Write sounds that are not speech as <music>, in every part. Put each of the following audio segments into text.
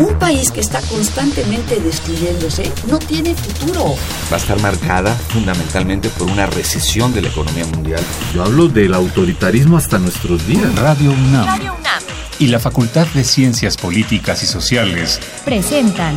Un país que está constantemente destruyéndose no tiene futuro. Va a estar marcada fundamentalmente por una recesión de la economía mundial. Yo hablo del autoritarismo hasta nuestros días. Radio UNAM. Radio UNAM. Y la Facultad de Ciencias Políticas y Sociales presentan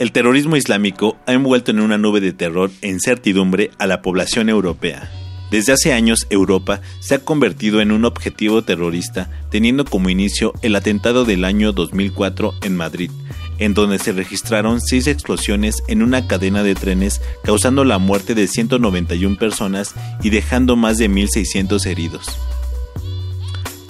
El terrorismo islámico ha envuelto en una nube de terror e incertidumbre a la población europea. Desde hace años Europa se ha convertido en un objetivo terrorista, teniendo como inicio el atentado del año 2004 en Madrid, en donde se registraron seis explosiones en una cadena de trenes causando la muerte de 191 personas y dejando más de 1.600 heridos.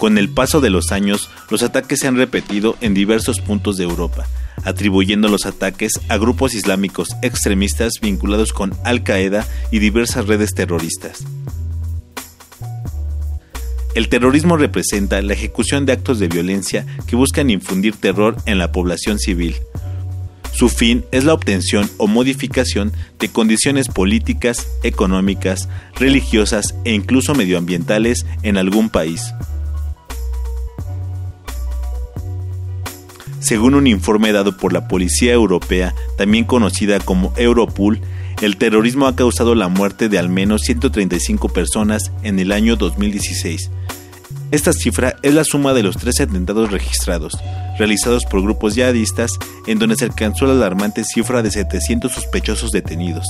Con el paso de los años, los ataques se han repetido en diversos puntos de Europa, atribuyendo los ataques a grupos islámicos extremistas vinculados con Al Qaeda y diversas redes terroristas. El terrorismo representa la ejecución de actos de violencia que buscan infundir terror en la población civil. Su fin es la obtención o modificación de condiciones políticas, económicas, religiosas e incluso medioambientales en algún país. Según un informe dado por la Policía Europea, también conocida como Europol, el terrorismo ha causado la muerte de al menos 135 personas en el año 2016. Esta cifra es la suma de los tres atentados registrados, realizados por grupos yihadistas, en donde se alcanzó la alarmante cifra de 700 sospechosos detenidos.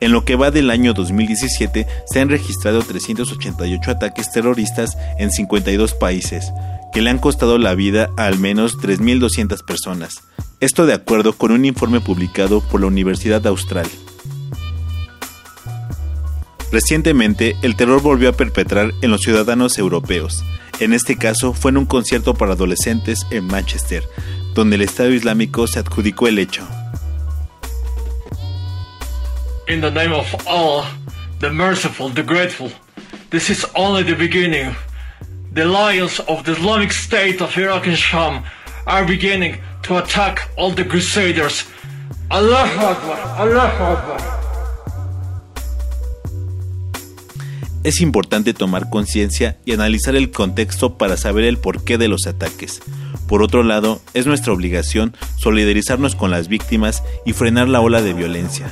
En lo que va del año 2017 se han registrado 388 ataques terroristas en 52 países, que le han costado la vida a al menos 3.200 personas. Esto de acuerdo con un informe publicado por la Universidad Austral. Recientemente, el terror volvió a perpetrar en los ciudadanos europeos. En este caso fue en un concierto para adolescentes en Manchester, donde el Estado Islámico se adjudicó el hecho. In the name of Allah, the merciful, the grateful, this is only the beginning. The lions of the Islamic State of Iraq and Sham are beginning to attack all the crusaders. Allahu Akbar, Allahu Akbar. Es importante tomar conciencia y analizar el contexto para saber el porqué de los ataques. Por otro lado, es nuestra obligación solidarizarnos con las víctimas y frenar la ola de violencia.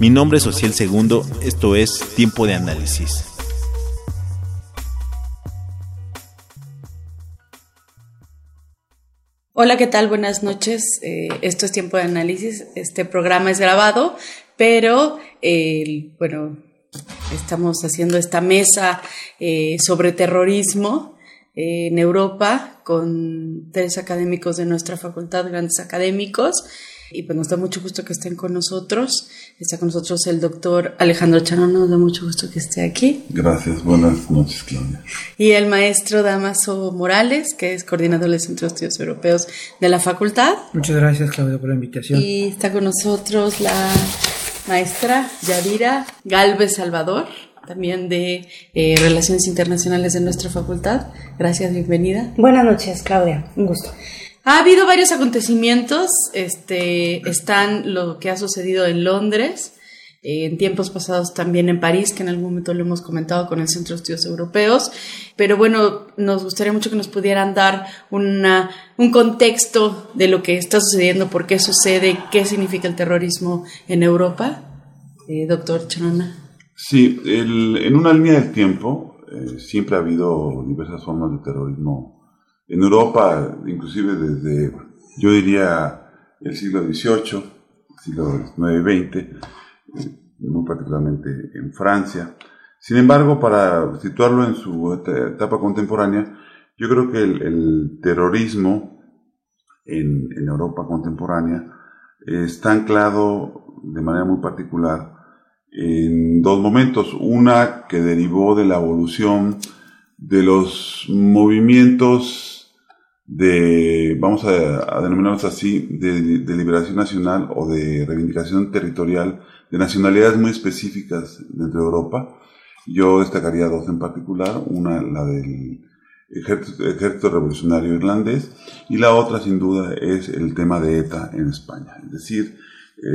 Mi nombre es Ociel Segundo, esto es Tiempo de Análisis. Hola, ¿qué tal? Buenas noches. Eh, esto es Tiempo de Análisis. Este programa es grabado, pero bueno, estamos haciendo esta mesa eh, sobre terrorismo eh, en Europa con tres académicos de nuestra facultad, grandes académicos. Y pues nos da mucho gusto que estén con nosotros. Está con nosotros el doctor Alejandro Charón, nos da mucho gusto que esté aquí. Gracias, buenas noches, Claudia. Y el maestro Damaso Morales, que es coordinador del Centro de Estudios Europeos de la facultad. Muchas gracias, Claudia, por la invitación. Y está con nosotros la maestra Yadira Galvez Salvador, también de eh, Relaciones Internacionales de nuestra facultad. Gracias, bienvenida. Buenas noches, Claudia, un gusto. Ha habido varios acontecimientos, este, están lo que ha sucedido en Londres, eh, en tiempos pasados también en París, que en algún momento lo hemos comentado con el Centro de Estudios Europeos, pero bueno, nos gustaría mucho que nos pudieran dar una, un contexto de lo que está sucediendo, por qué sucede, qué significa el terrorismo en Europa. Eh, doctor Chanona. Sí, en una línea del tiempo eh, siempre ha habido diversas formas de terrorismo en Europa, inclusive desde, yo diría, el siglo XVIII, siglo XIX-XX, muy particularmente en Francia. Sin embargo, para situarlo en su etapa contemporánea, yo creo que el, terrorismo en, en, Europa contemporánea está anclado de manera muy particular en dos momentos. Una que derivó de la evolución de los movimientos de, vamos a, denominarlos así, de, liberación nacional o de reivindicación territorial de nacionalidades muy específicas dentro de Europa. Yo destacaría dos en particular, una la del ejército, revolucionario irlandés y la otra sin duda es el tema de ETA en España, es decir,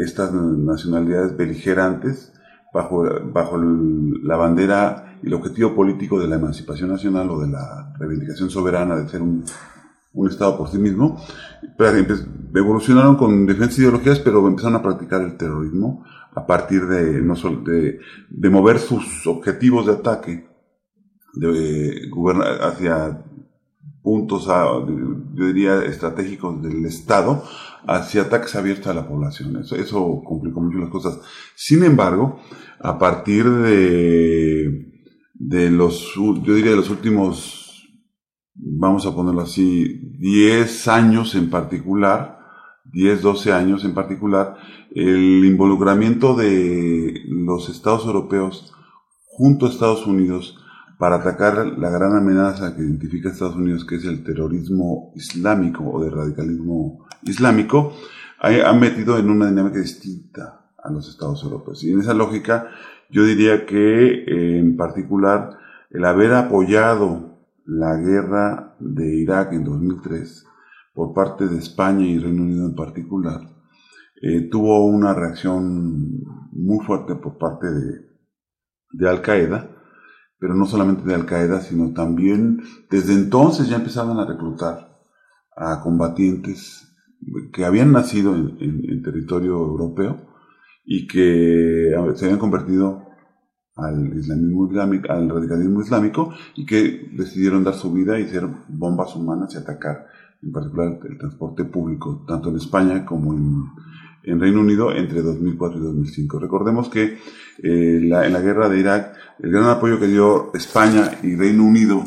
estas nacionalidades beligerantes bajo, bajo la bandera y el objetivo político de la emancipación nacional o de la reivindicación soberana de ser un, un Estado por sí mismo, evolucionaron con diferentes ideologías, pero empezaron a practicar el terrorismo a partir de, no solo de, de mover sus objetivos de ataque de gobernar hacia puntos, yo diría, estratégicos del Estado hacia ataques abiertos a la población. Eso, eso complicó mucho las cosas. Sin embargo, a partir de, de los, yo diría, de los últimos, vamos a ponerlo así, 10 años en particular, 10, 12 años en particular, el involucramiento de los Estados europeos junto a Estados Unidos para atacar la gran amenaza que identifica Estados Unidos, que es el terrorismo islámico o de radicalismo islámico, han metido en una dinámica distinta a los Estados europeos. Y en esa lógica, yo diría que eh, en particular el haber apoyado la guerra de Irak en 2003 por parte de España y Reino Unido en particular, eh, tuvo una reacción muy fuerte por parte de, de Al Qaeda, pero no solamente de Al Qaeda, sino también desde entonces ya empezaban a reclutar a combatientes que habían nacido en, territorio europeo y que se habían convertido al islamismo islámico, al radicalismo islámico y que decidieron dar su vida y hacer bombas humanas y atacar en particular el transporte público, tanto en España como en, en Reino Unido entre 2004 y 2005. Recordemos que eh, en la guerra de Irak, el gran apoyo que dio España y Reino Unido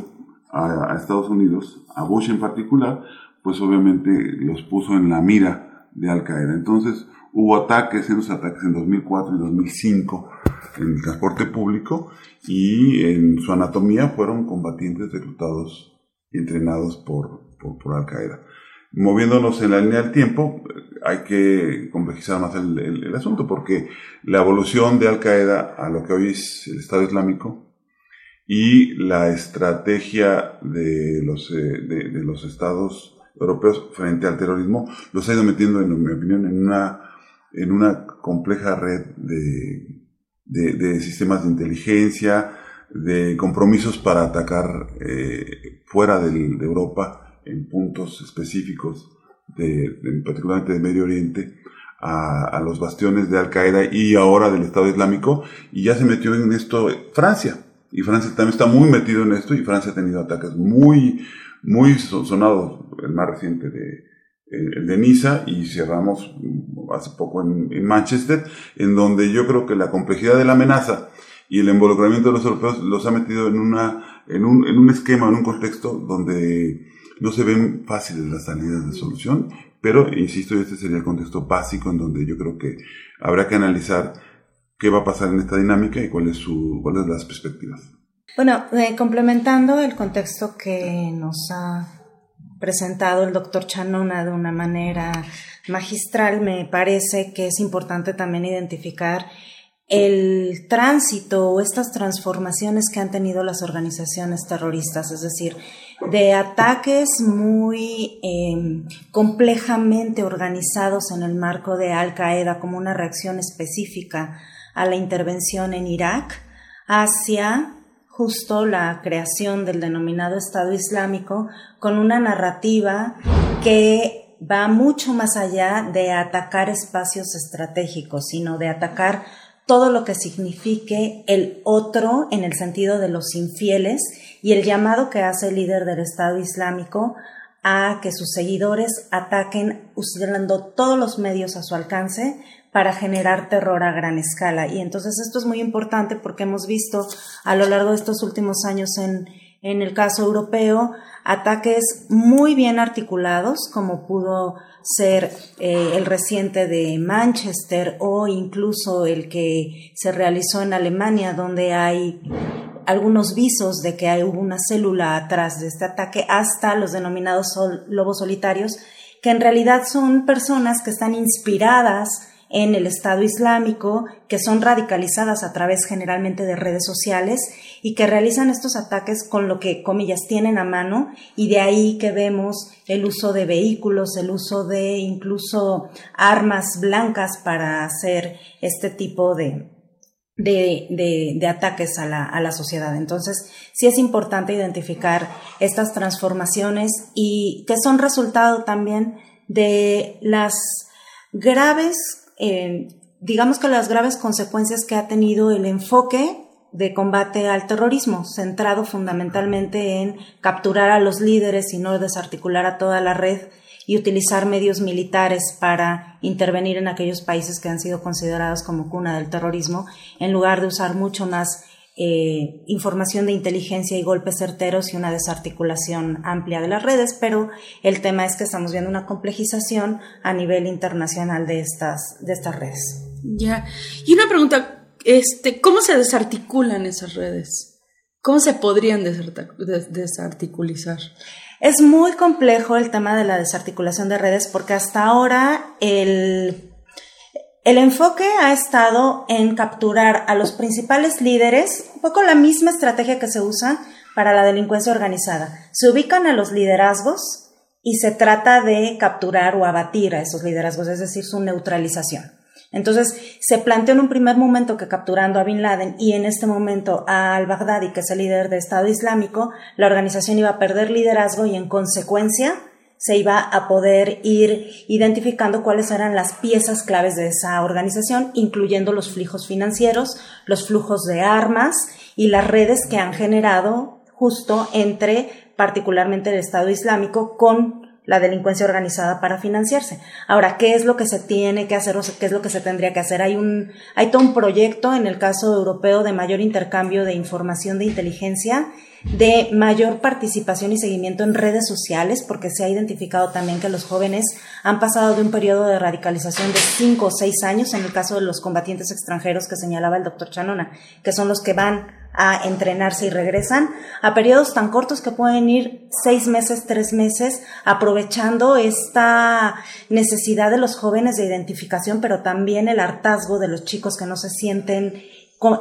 a, Estados Unidos, a Bush en particular, pues obviamente los puso en la mira de Al Qaeda. Entonces hubo ataques, esos ataques en 2004 y 2005 en el transporte público y en su anatomía fueron combatientes reclutados y entrenados por, por, Al Qaeda moviéndonos en la línea del tiempo, hay que complejizar más el, asunto, porque la evolución de Al Qaeda a lo que hoy es el Estado Islámico y la estrategia de los, eh, de, los estados europeos frente al terrorismo los ha ido metiendo, en mi opinión, en una, en una compleja red de, de, sistemas de inteligencia, de compromisos para atacar eh, fuera de Europa en puntos específicos, de, particularmente de Medio Oriente, a, los bastiones de Al Qaeda y ahora del Estado Islámico, y ya se metió en esto Francia. Y Francia también está muy metido en esto, y Francia ha tenido ataques muy, muy sonados, el más reciente de, de Niza, y cerramos hace poco en, en Manchester, en donde yo creo que la complejidad de la amenaza y el involucramiento de los europeos los ha metido en una, en un, en un esquema, en un contexto donde no se ven fáciles las salidas de solución, pero insisto, este sería el contexto básico en donde yo creo que habrá que analizar qué va a pasar en esta dinámica y cuáles su, cuáles las perspectivas. Bueno, eh, complementando el contexto que nos ha presentado el doctor Chanona de una manera magistral, me parece que es importante también identificar el tránsito o estas transformaciones que han tenido las organizaciones terroristas, es decir, de ataques muy em, complejamente organizados en el marco de Al Qaeda como una reacción específica a la intervención en Irak, hacia justo la creación del denominado Estado Islámico con una narrativa que va mucho más allá de atacar espacios estratégicos, sino de atacar todo lo que signifique el otro en el sentido de los infieles y el llamado que hace el líder del Estado Islámico a que sus seguidores ataquen usando todos los medios a su alcance para generar terror a gran escala. Y entonces esto es muy importante porque hemos visto a lo largo de estos últimos años en, en el caso europeo, ataques muy bien articulados, como pudo ser eh, el reciente de Manchester o incluso el que se realizó en Alemania, donde hay algunos visos de que hay, hubo una célula atrás de este ataque, hasta los denominados lobos solitarios, que en realidad son personas que están inspiradas en el Estado Islámico, que son radicalizadas a través generalmente de redes sociales y que realizan estos ataques con lo que, comillas, tienen a mano y de ahí que vemos el uso de vehículos, el uso de incluso armas blancas para hacer este tipo de, de, de, ataques a la, a la, sociedad. Entonces, sí es importante identificar estas transformaciones y que son resultado también de las graves eh, digamos que las graves consecuencias que ha tenido el enfoque de combate al terrorismo, centrado fundamentalmente en capturar a los líderes y no desarticular a toda la red y utilizar medios militares para intervenir en aquellos países que han sido considerados como cuna del terrorismo, en lugar de usar mucho más eh, información de inteligencia y golpes certeros y una desarticulación amplia de las redes, pero el tema es que estamos viendo una complejización a nivel internacional de estas, de estas redes. Ya. Y una pregunta, este, ¿cómo se desarticulan esas redes? ¿Cómo se podrían desarticulizar? Es muy complejo el tema de la desarticulación de redes porque hasta ahora el el enfoque ha estado en capturar a los principales líderes, un poco la misma estrategia que se usa para la delincuencia organizada. Se ubican a los liderazgos y se trata de capturar o abatir a esos liderazgos, es decir, su neutralización. Entonces, se planteó en un primer momento que capturando a Bin Laden y en este momento a al-Baghdadi, que es el líder del Estado Islámico, la organización iba a perder liderazgo y en consecuencia se iba a poder ir identificando cuáles eran las piezas claves de esa organización, incluyendo los flujos financieros, los flujos de armas y las redes que han generado justo entre particularmente el Estado Islámico con la delincuencia organizada para financiarse. Ahora, ¿qué es lo que se tiene que hacer o qué es lo que se tendría que hacer? Hay un, hay todo un proyecto en el caso europeo de mayor intercambio de información de inteligencia de mayor participación y seguimiento en redes sociales, porque se ha identificado también que los jóvenes han pasado de un periodo de radicalización de cinco o seis años, en el caso de los combatientes extranjeros que señalaba el doctor Chanona, que son los que van a entrenarse y regresan, a periodos tan cortos que pueden ir seis meses, tres meses, aprovechando esta necesidad de los jóvenes de identificación, pero también el hartazgo de los chicos que no se sienten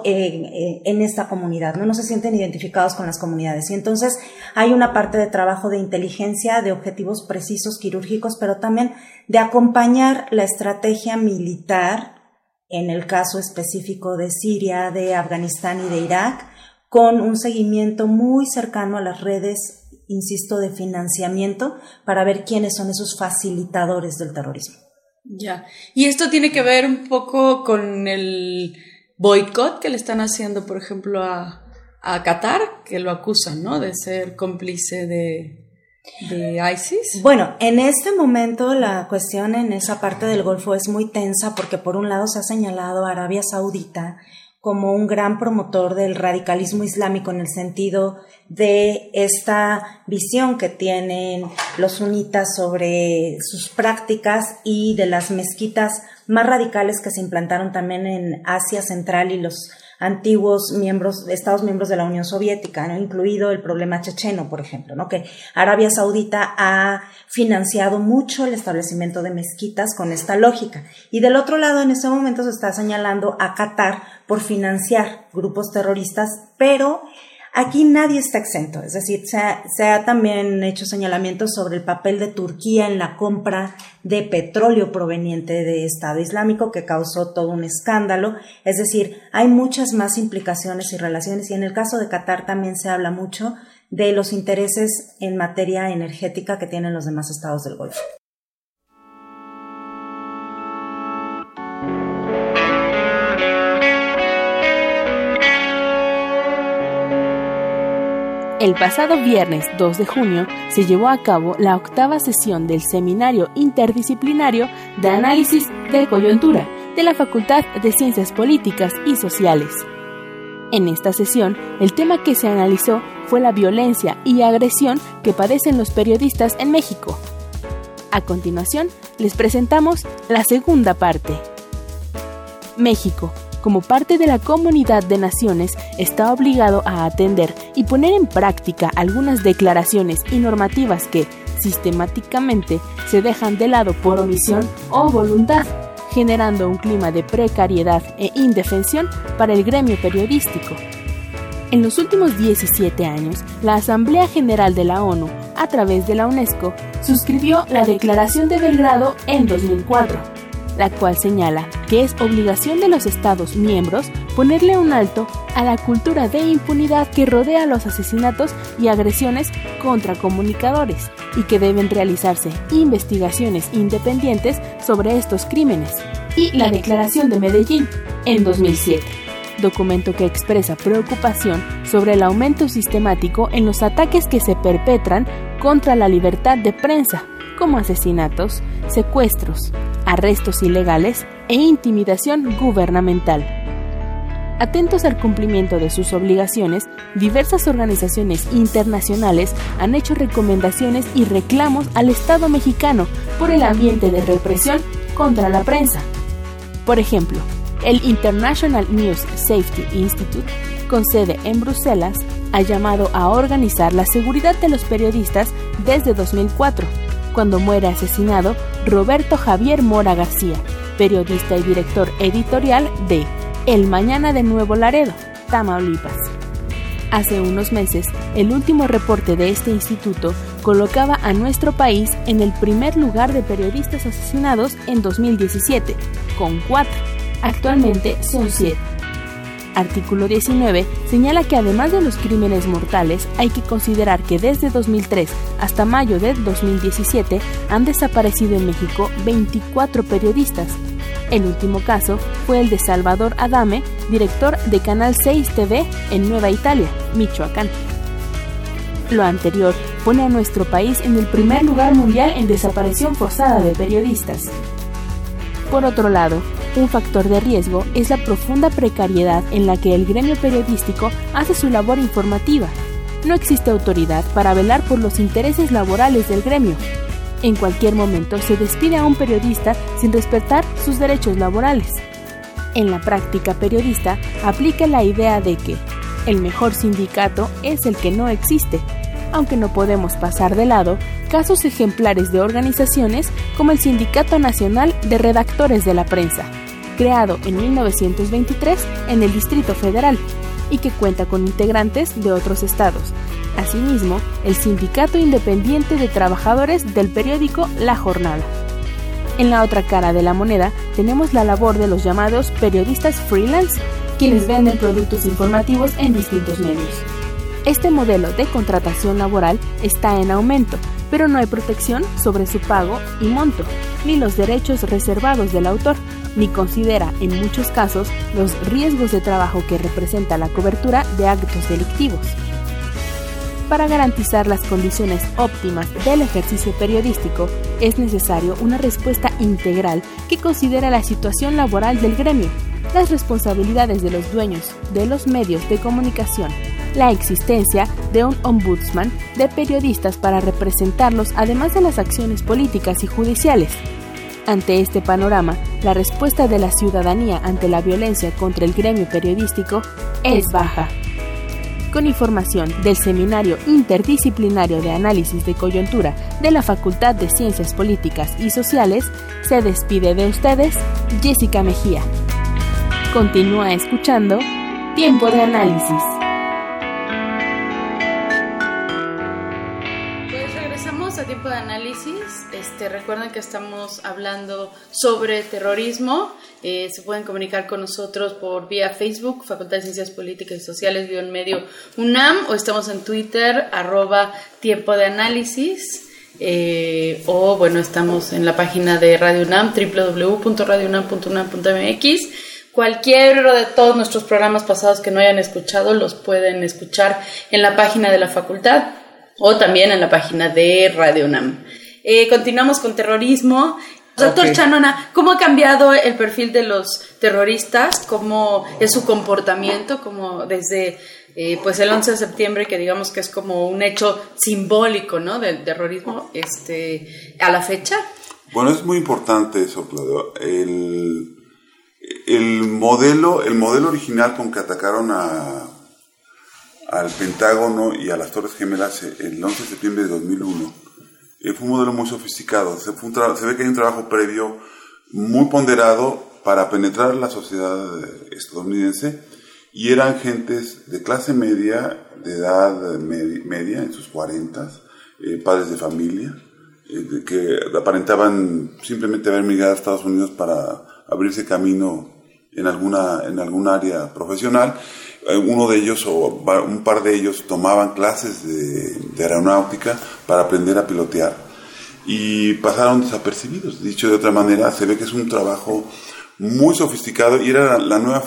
en esta comunidad, ¿no? no se sienten identificados con las comunidades. Y entonces hay una parte de trabajo de inteligencia, de objetivos precisos, quirúrgicos, pero también de acompañar la estrategia militar, en el caso específico de Siria, de Afganistán y de Irak, con un seguimiento muy cercano a las redes, insisto, de financiamiento para ver quiénes son esos facilitadores del terrorismo. Ya. Y esto tiene que ver un poco con el boicot que le están haciendo, por ejemplo, a, a Qatar, que lo acusan, ¿no? De ser cómplice de, de ISIS? Bueno, en este momento la cuestión en esa parte del Golfo es muy tensa porque por un lado se ha señalado Arabia Saudita como un gran promotor del radicalismo islámico en el sentido de esta visión que tienen los sunitas sobre sus prácticas y de las mezquitas más radicales que se implantaron también en Asia Central y los antiguos miembros, Estados miembros de la Unión Soviética, ¿no? incluido el problema checheno, por ejemplo, ¿no? que Arabia Saudita ha financiado mucho el establecimiento de mezquitas con esta lógica. Y del otro lado, en este momento se está señalando a Qatar por financiar grupos terroristas, pero Aquí nadie está exento, es decir, se ha, también hecho señalamientos sobre el papel de Turquía en la compra de petróleo proveniente de Estado Islámico que causó todo un escándalo, es decir, hay muchas más implicaciones y relaciones. Y en el caso de Qatar también se habla mucho de los intereses en materia energética que tienen los demás estados del Golfo. El pasado viernes 2 de junio se llevó a cabo la octava sesión del Seminario Interdisciplinario de Análisis de Coyuntura de la Facultad de Ciencias Políticas y Sociales. En esta sesión, el tema que se analizó fue la violencia y agresión que padecen los periodistas en México. A continuación, les presentamos la segunda parte. México, como parte de la comunidad de naciones, está obligado a atender y poner en práctica algunas declaraciones y normativas que, sistemáticamente, se dejan de lado por omisión o voluntad, generando un clima de precariedad e indefensión para el gremio periodístico. En los últimos 17 años, la Asamblea General de la ONU, a través de la UNESCO, suscribió la Declaración de Belgrado en 2004, la cual señala que es obligación de los Estados miembros ponerle un alto a la cultura de impunidad que rodea los asesinatos y agresiones contra comunicadores y que deben realizarse investigaciones independientes sobre estos crímenes, y la Declaración de Medellín en 2007 documento que expresa preocupación sobre el aumento sistemático en los ataques que se perpetran contra la libertad de prensa, como asesinatos, secuestros, arrestos ilegales e intimidación gubernamental. Atentos al cumplimiento de sus obligaciones, diversas organizaciones internacionales han hecho recomendaciones y reclamos al Estado mexicano por el ambiente de represión contra la prensa. Por ejemplo, el International News Safety Institute, con sede en Bruselas, ha llamado a organizar la seguridad de los periodistas desde 2004, cuando muere asesinado Roberto Javier Mora García, periodista y director editorial de El Mañana de Nuevo Laredo, Tamaulipas. Hace unos meses, el último reporte de este instituto colocaba a nuestro país en el primer lugar de periodistas asesinados en 2017, con cuatro Actualmente son siete. Artículo 19 señala que además de los crímenes mortales, hay que considerar que desde 2003 hasta mayo de 2017 han desaparecido en México 24 periodistas. El último caso fue el de Salvador Adame, director de Canal 6 TV en Nueva Italia, Michoacán. Lo anterior pone a nuestro país en el primer lugar mundial en desaparición forzada de periodistas. Por otro lado, un factor de riesgo es la profunda precariedad en la que el gremio periodístico hace su labor informativa. No existe autoridad para velar por los intereses laborales del gremio. En cualquier momento se despide a un periodista sin respetar sus derechos laborales. En la práctica periodista aplica la idea de que el mejor sindicato es el que no existe, aunque no podemos pasar de lado casos ejemplares de organizaciones como el Sindicato Nacional de Redactores de la Prensa, creado en 1923 en el Distrito Federal y que cuenta con integrantes de otros estados. Asimismo, el Sindicato Independiente de Trabajadores del periódico La Jornada. En la otra cara de la moneda tenemos la labor de los llamados periodistas freelance, quienes venden productos informativos en distintos medios. Este modelo de contratación laboral está en aumento, pero no hay protección sobre su pago y monto, ni los derechos reservados del autor, ni considera en muchos casos los riesgos de trabajo que representa la cobertura de actos delictivos. Para garantizar las condiciones óptimas del ejercicio periodístico, es necesario una respuesta integral que considera la situación laboral del gremio, las responsabilidades de los dueños de los medios de comunicación, la existencia de un ombudsman de periodistas para representarlos además de las acciones políticas y judiciales, ante este panorama, la respuesta de la ciudadanía ante la violencia contra el gremio periodístico es baja. Con información del Seminario Interdisciplinario de Análisis de Coyuntura de la Facultad de Ciencias Políticas y Sociales, se despide de ustedes Jessica Mejía. Continúa escuchando Tiempo de Análisis. Recuerden que estamos hablando sobre terrorismo. Eh, se pueden comunicar con nosotros por vía Facebook, Facultad de Ciencias Políticas y Sociales, en medio UNAM, o estamos en Twitter, arroba tiempo de análisis. Eh, o bueno, estamos en la página de Radio UNAM, www.radiounam.unam.mx. Cualquier de todos nuestros programas pasados que no hayan escuchado los pueden escuchar en la página de la facultad o también en la página de Radio UNAM. Eh, continuamos con terrorismo. Doctor Chanona, ¿cómo ha cambiado el perfil de los terroristas? ¿Cómo es su comportamiento? como desde eh, pues el 11 de septiembre, que digamos que es como un hecho simbólico, ¿no? Del terrorismo, este, a la fecha. Bueno, es muy importante eso, Claudio. El, el modelo, el modelo original con que atacaron a, al Pentágono y a las Torres Gemelas el 11 de septiembre de 2001 eh, fue un modelo muy sofisticado. Se, se ve que hay un trabajo previo muy ponderado para penetrar la sociedad estadounidense y eran gentes de clase media, de edad media, en sus 40, eh, padres de familia, eh, que aparentaban simplemente haber migrado a Estados Unidos para abrirse camino en alguna, en algún área profesional. Eh, uno de ellos o un par de ellos tomaban clases de, aeronáutica para aprender a pilotear y pasaron desapercibidos. Dicho de otra manera, se ve que es un trabajo muy sofisticado y era la nueva,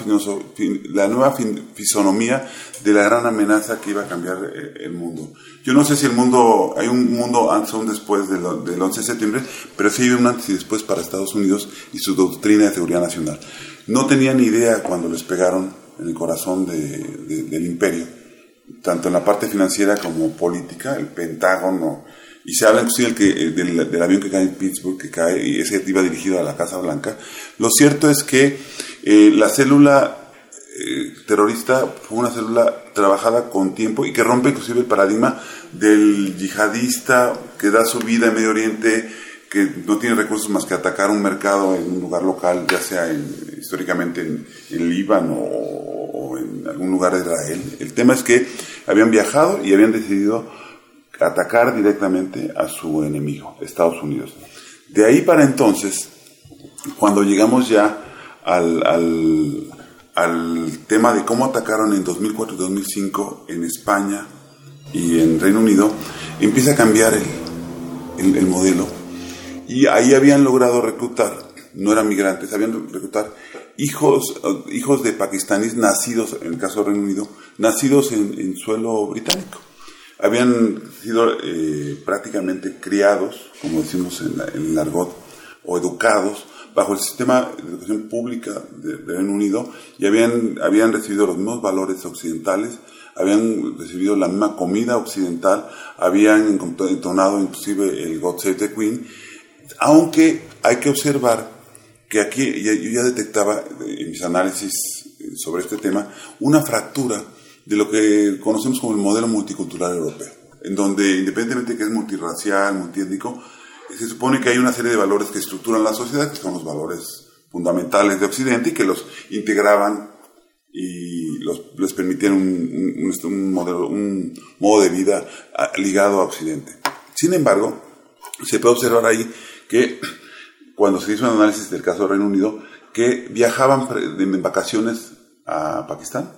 la nueva fisonomía de la gran amenaza que iba a cambiar eh, el mundo. Yo no sé si el mundo, hay un mundo antes o después del, 11 de septiembre, pero sí hay un antes y después para Estados Unidos y su doctrina de seguridad nacional. No tenían idea cuando les pegaron en el corazón del imperio, tanto en la parte financiera como política, el Pentágono, y se habla inclusive que, eh, del, avión que cae en Pittsburgh, que cae, y ese iba dirigido a la Casa Blanca. Lo cierto es que eh, la célula eh, terrorista fue una célula trabajada con tiempo y que rompe inclusive el paradigma del yihadista que da su vida en Medio Oriente, que no tiene recursos más que atacar un mercado en un lugar local, ya sea históricamente en, en Líbano o, en algún lugar de Israel. El tema es que habían viajado y habían decidido atacar directamente a su enemigo, Estados Unidos. De ahí para entonces, cuando llegamos ya al, al, tema de cómo atacaron en 2004 y 2005 en España y en Reino Unido, empieza a cambiar el, el, modelo. Y ahí habían logrado reclutar, no eran migrantes, habían reclutar hijos, hijos de pakistaníes nacidos, en el caso de Reino Unido, nacidos en, suelo británico. Habían sido eh, prácticamente criados, como decimos en, el argot, o educados bajo el sistema de educación pública de, Reino Unido y habían, habían recibido los mismos valores occidentales, habían recibido la misma comida occidental, habían entonado inclusive el God Save the Queen, aunque hay que observar que aquí yo ya detectaba en mis análisis sobre este tema una fractura de lo que conocemos como el modelo multicultural europeo, en donde independientemente de que es multirracial, multiétnico, se supone que hay una serie de valores que estructuran la sociedad, que son los valores fundamentales de Occidente y que los integraban y los, les permitían un, un, modelo, un modo de vida ah, ligado a Occidente. Sin embargo, se puede observar ahí que cuando se hizo un análisis del caso del Reino Unido, que viajaban en vacaciones a Pakistán,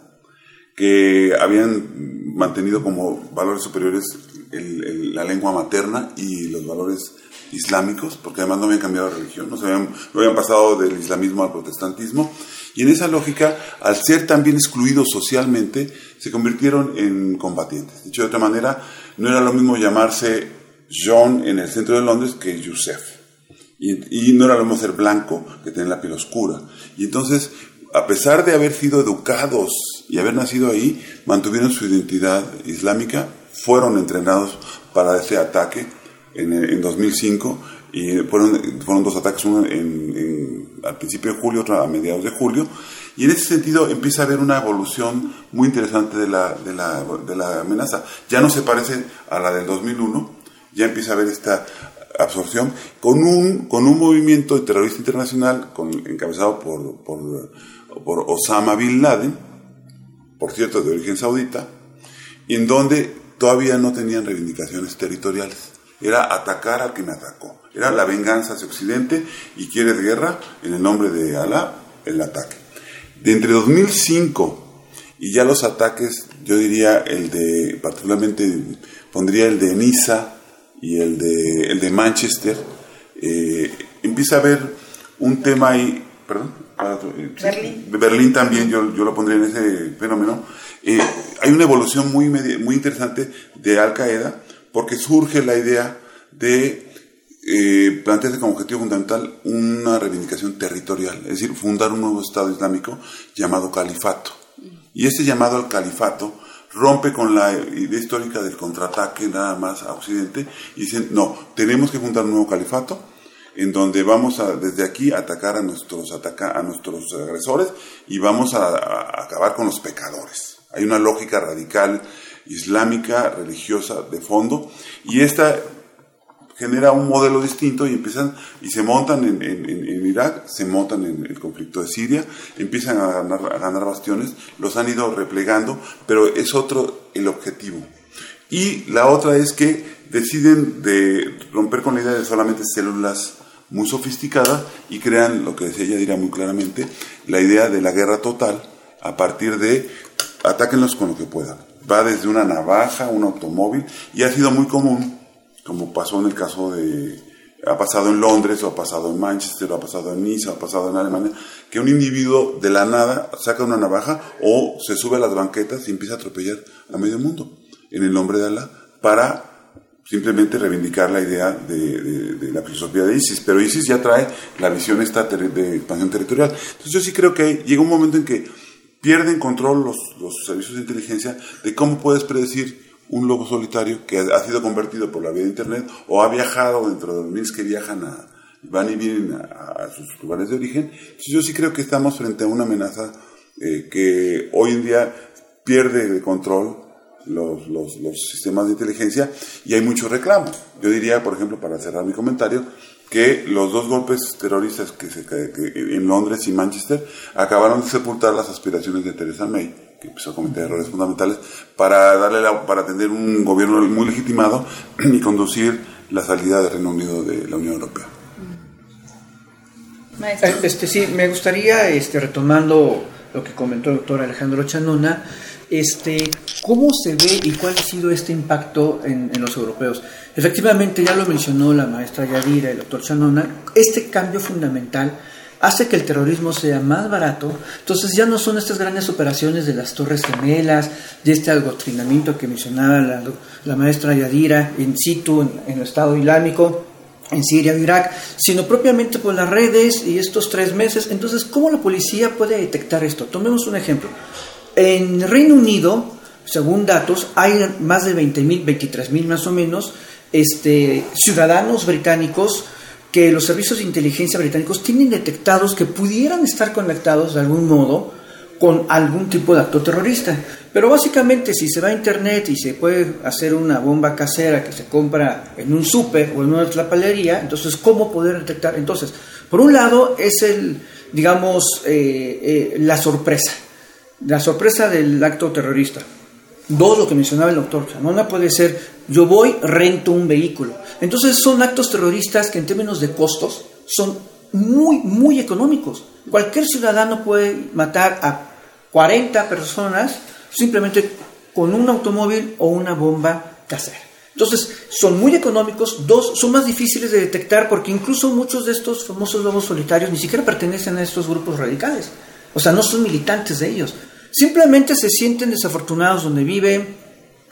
que habían mantenido como valores superiores la lengua materna y los valores islámicos, porque además no habían cambiado la religión, no, no habían pasado del islamismo al protestantismo, y en esa lógica, al ser también excluidos socialmente, se convirtieron en combatientes. Dicho de otra manera, no era lo mismo llamarse John en el centro de Londres que Joseph. Y, y no era lo mismo ser blanco que tener la piel oscura. Y entonces a pesar de haber sido educados y haber nacido ahí, mantuvieron su identidad islámica, fueron entrenados para ese ataque en, 2005 y fueron, fueron dos ataques, uno al principio de julio, otro a mediados de julio. Y en ese sentido empieza a haber una evolución muy interesante de la, de la, de la amenaza. Ya no se parece a la del 2001, ya empieza a haber esta absorción con un, con un movimiento terrorista internacional encabezado por, por Osama Bin Laden, por cierto, de origen saudita, en donde todavía no tenían reivindicaciones territoriales. Era atacar al que me atacó. Era la venganza hacia Occidente y quieres guerra, en el nombre de Alá, el ataque. De entre 2005 y ya los ataques, yo diría el de, particularmente pondría el de Niza y el de, el de Manchester, eh, empieza a haber un tema ahí, perdón. Berlín. Berlín también, yo, yo, lo pondría en ese fenómeno. Eh, hay una evolución muy, muy interesante de Al Qaeda porque surge la idea de eh, plantearse como objetivo fundamental una reivindicación territorial, es decir, fundar un nuevo Estado Islámico llamado califato. Y este llamado al califato rompe con la idea histórica del contraataque nada más a Occidente y dicen, no, tenemos que fundar un nuevo califato en donde vamos a, desde aquí atacar a nuestros, ataca, a nuestros agresores y vamos a, a acabar con los pecadores. Hay una lógica radical islámica, religiosa de fondo y esta genera un modelo distinto y empiezan y se montan en, Irak, se montan en el conflicto de Siria, empiezan a ganar, a ganar bastiones, los han ido replegando, pero es otro el objetivo. Y la otra es que deciden de romper con la idea de solamente células muy sofisticadas y crean, lo que decía ella dirá muy claramente, la idea de la guerra total a partir de atáquenlos con lo que puedan. Va desde una navaja, un automóvil, y ha sido muy común como pasó en el caso de, ha pasado en Londres, o ha pasado en Manchester, o ha pasado en Niza, o ha pasado en Alemania, que un individuo de la nada saca una navaja o se sube a las banquetas y empieza a atropellar a medio mundo en el nombre de Allah para simplemente reivindicar la idea de, la filosofía de ISIS. Pero ISIS ya trae la visión esta de expansión territorial. Entonces yo sí creo que llega un momento en que pierden control los servicios de inteligencia de cómo puedes predecir un lobo solitario que ha sido convertido por la vía de Internet o ha viajado dentro de los miles que viajan a, van y vienen a, sus lugares de origen. Yo sí creo que estamos frente a una amenaza eh, que hoy en día pierde de control los, sistemas de inteligencia y hay mucho reclamo. Yo diría, por ejemplo, para cerrar mi comentario, que los dos golpes terroristas que, se, que en Londres y Manchester acabaron de sepultar las aspiraciones de Theresa May que empezó a cometer errores fundamentales para darle para atender un gobierno muy legitimado y conducir la salida del Reino Unido de la Unión Europea. Eh, este sí, me gustaría este retomando lo que comentó el doctor Alejandro Chanona, este, ¿cómo se ve y cuál ha sido este impacto en, en, los europeos? Efectivamente, ya lo mencionó la maestra Yadira y el doctor Chanona, este cambio fundamental hace que el terrorismo sea más barato. Entonces ya no son estas grandes operaciones de las torres gemelas, de este adoctrinamiento que mencionaba la, maestra Yadira in situ en, el Estado Islámico, en Siria o Irak, sino propiamente por las redes y estos tres meses. Entonces, ¿cómo la policía puede detectar esto? Tomemos un ejemplo. En Reino Unido, según datos, hay más de 20.000, 23.000 más o menos, este, ciudadanos británicos que los servicios de inteligencia británicos tienen detectados que pudieran estar conectados de algún modo con algún tipo de acto terrorista. Pero básicamente si se va a internet y se puede hacer una bomba casera que se compra en un súper o en una tlapalería, entonces ¿cómo poder detectar? Entonces, por un lado es el, digamos, eh, eh, la sorpresa, la sorpresa del acto terrorista. Dos, lo que mencionaba el doctor Chanona puede ser, yo voy, rento un vehículo. Entonces son actos terroristas que en términos de costos son muy, muy económicos. Cualquier ciudadano puede matar a 40 personas simplemente con un automóvil o una bomba casera. Entonces, son muy económicos, dos, son más difíciles de detectar porque incluso muchos de estos famosos lobos solitarios ni siquiera pertenecen a estos grupos radicales. O sea, no son militantes de ellos. Simplemente se sienten desafortunados donde viven,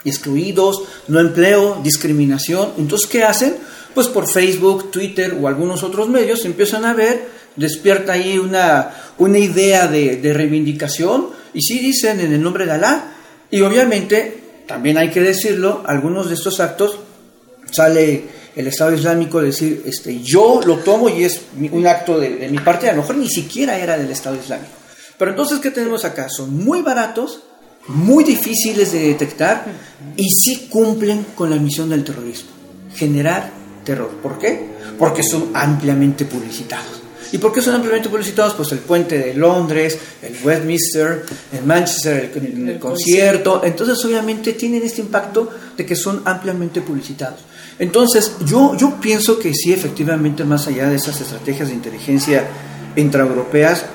excluidos, no empleo, discriminación. Entonces, ¿qué hacen? Pues por Facebook, Twitter o algunos otros medios empiezan a ver, despierta ahí una, una idea de, de reivindicación y sí dicen en el nombre de Alá. Y obviamente, también hay que decirlo, algunos de estos actos sale el Estado Islámico decir, este, yo lo tomo y es un acto de, de mi parte, a lo mejor ni siquiera era del Estado Islámico. Pero entonces, ¿qué tenemos acá? Son muy baratos, muy difíciles de detectar y sí cumplen con la misión del terrorismo, generar terror. ¿Por qué? Porque son ampliamente publicitados. ¿Y por qué son ampliamente publicitados? Pues el puente de Londres, el Westminster, el Manchester, el, el concierto. Entonces, obviamente, tienen este impacto de que son ampliamente publicitados. Entonces, yo, yo pienso que sí, efectivamente, más allá de esas estrategias de inteligencia intraeuropeas,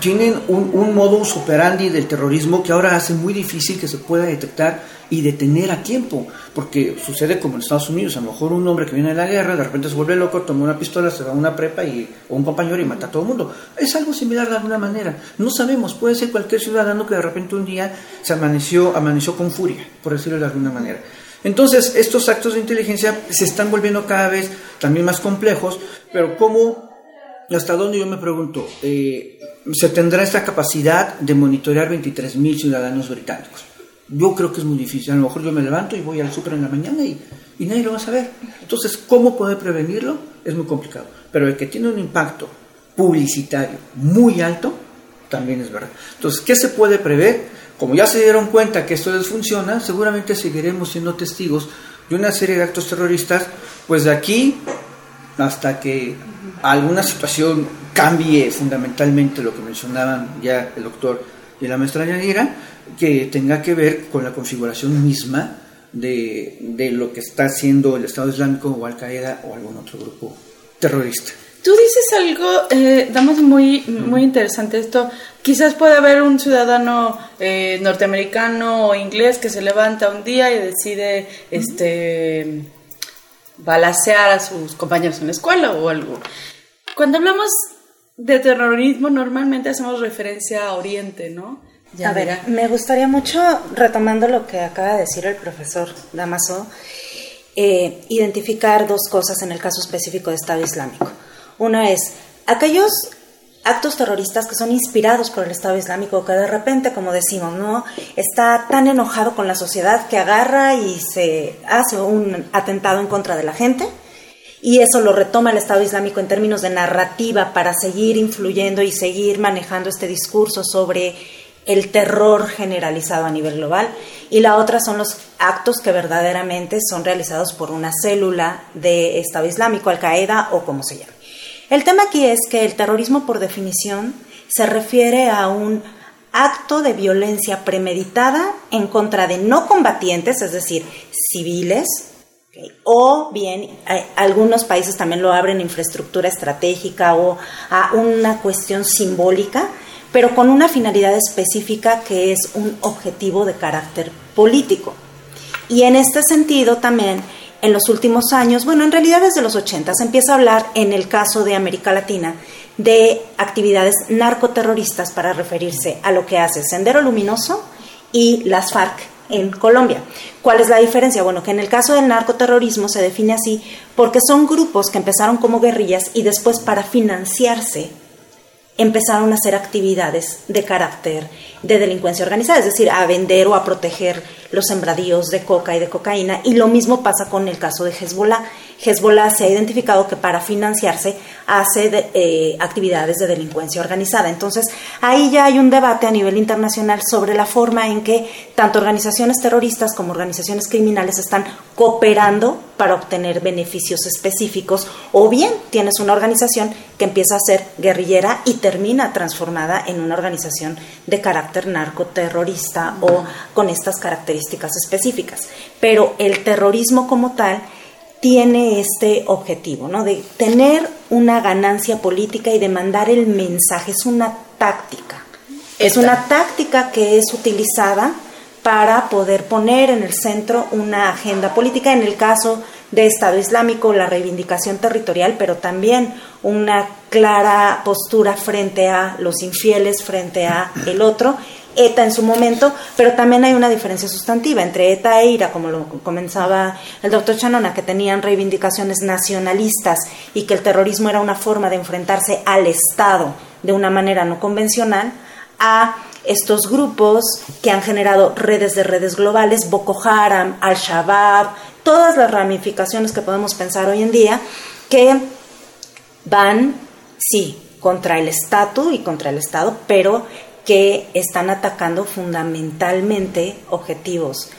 tienen un, un modus operandi del terrorismo que ahora hace muy difícil que se pueda detectar y detener a tiempo, porque sucede como en Estados Unidos, a lo mejor un hombre que viene de la guerra, de repente se vuelve loco, toma una pistola, se va a una prepa y, o un compañero y mata a todo el mundo. Es algo similar de alguna manera. No sabemos, puede ser cualquier ciudadano que de repente un día se amaneció, amaneció con furia, por decirlo de alguna manera. Entonces, estos actos de inteligencia se están volviendo cada vez también más complejos, pero ¿cómo hasta dónde yo me pregunto, eh, se tendrá esta capacidad de monitorear 23.000 ciudadanos británicos. Yo creo que es muy difícil. A lo mejor yo me levanto y voy al súper en la mañana y, y nadie lo va a saber. Entonces, ¿cómo poder prevenirlo? Es muy complicado. Pero el que tiene un impacto publicitario muy alto, también es verdad. Entonces, ¿qué se puede prever? Como ya se dieron cuenta que esto funciona, seguramente seguiremos siendo testigos de una serie de actos terroristas, pues de aquí hasta que alguna situación cambie fundamentalmente lo que mencionaban ya el doctor y la maestra Yanira, que tenga que ver con la configuración misma de, de lo que está haciendo el Estado Islámico o Al Qaeda o algún otro grupo terrorista. Tú dices algo, eh, damos muy, muy interesante esto. Quizás puede haber un ciudadano eh, norteamericano o inglés que se levanta un día y decide este balacear a sus compañeros en la escuela o algo. Cuando hablamos de terrorismo, normalmente hacemos referencia a Oriente, ¿no? a ver, me gustaría mucho, retomando lo que acaba de decir el profesor Damaso, eh, identificar dos cosas en el caso específico de Estado Islámico. Una es aquellos actos terroristas que son inspirados por el Estado Islámico, que de repente, como decimos, no está tan enojado con la sociedad que agarra y se hace un atentado en contra de la gente. Y eso lo retoma el Estado Islámico en términos de narrativa para seguir influyendo y seguir manejando este discurso sobre el terror generalizado a nivel global. Y la otra son los actos que verdaderamente son realizados por una célula de Estado Islámico, Al-Qaeda o como se llame. El tema aquí es que el terrorismo, por definición, se refiere a un acto de violencia premeditada en contra de no combatientes, es decir, civiles, o bien eh, algunos países también lo abren infraestructura estratégica o a una cuestión simbólica, pero con una finalidad específica que es un objetivo de carácter político. Y en este sentido también en los últimos años, bueno, en realidad desde los 80 se empieza a hablar en el caso de América Latina de actividades narcoterroristas para referirse a lo que hace Sendero Luminoso y las FARC en Colombia. ¿Cuál es la diferencia? Bueno, que en el caso del narcoterrorismo se define así porque son grupos que empezaron como guerrillas y después para financiarse empezaron a hacer actividades de carácter de delincuencia organizada, es decir, a vender o a proteger los sembradíos de coca y de cocaína. Y lo mismo pasa con el caso de Hezbollah. Hezbollah se ha identificado que para financiarse hace eh, actividades de delincuencia organizada. Entonces, ahí ya hay un debate a nivel internacional sobre la forma en que tanto organizaciones terroristas como organizaciones criminales están cooperando para obtener beneficios específicos o bien tienes una organización que empieza a ser guerrillera y termina transformada en una organización de carácter narcoterrorista o con estas características específicas. Pero el terrorismo como tal tiene este objetivo, ¿no? De tener una ganancia política y de mandar el mensaje. Es una táctica. Es una táctica que es utilizada para poder poner en el centro una agenda política, en el caso de Estado Islámico, la reivindicación territorial, pero también una clara postura frente a los infieles, frente a el otro, ETA en su momento, pero también hay una diferencia sustantiva entre ETA e IRA, como lo comenzaba el doctor Chanona, que tenían reivindicaciones nacionalistas y que el terrorismo era una forma de enfrentarse al Estado de una manera no convencional, a estos grupos que han generado redes de redes globales, Boko Haram, Al-Shabaab, todas las ramificaciones que podemos pensar hoy en día, que van, sí, contra el estatus y contra el Estado, pero que están atacando fundamentalmente objetivos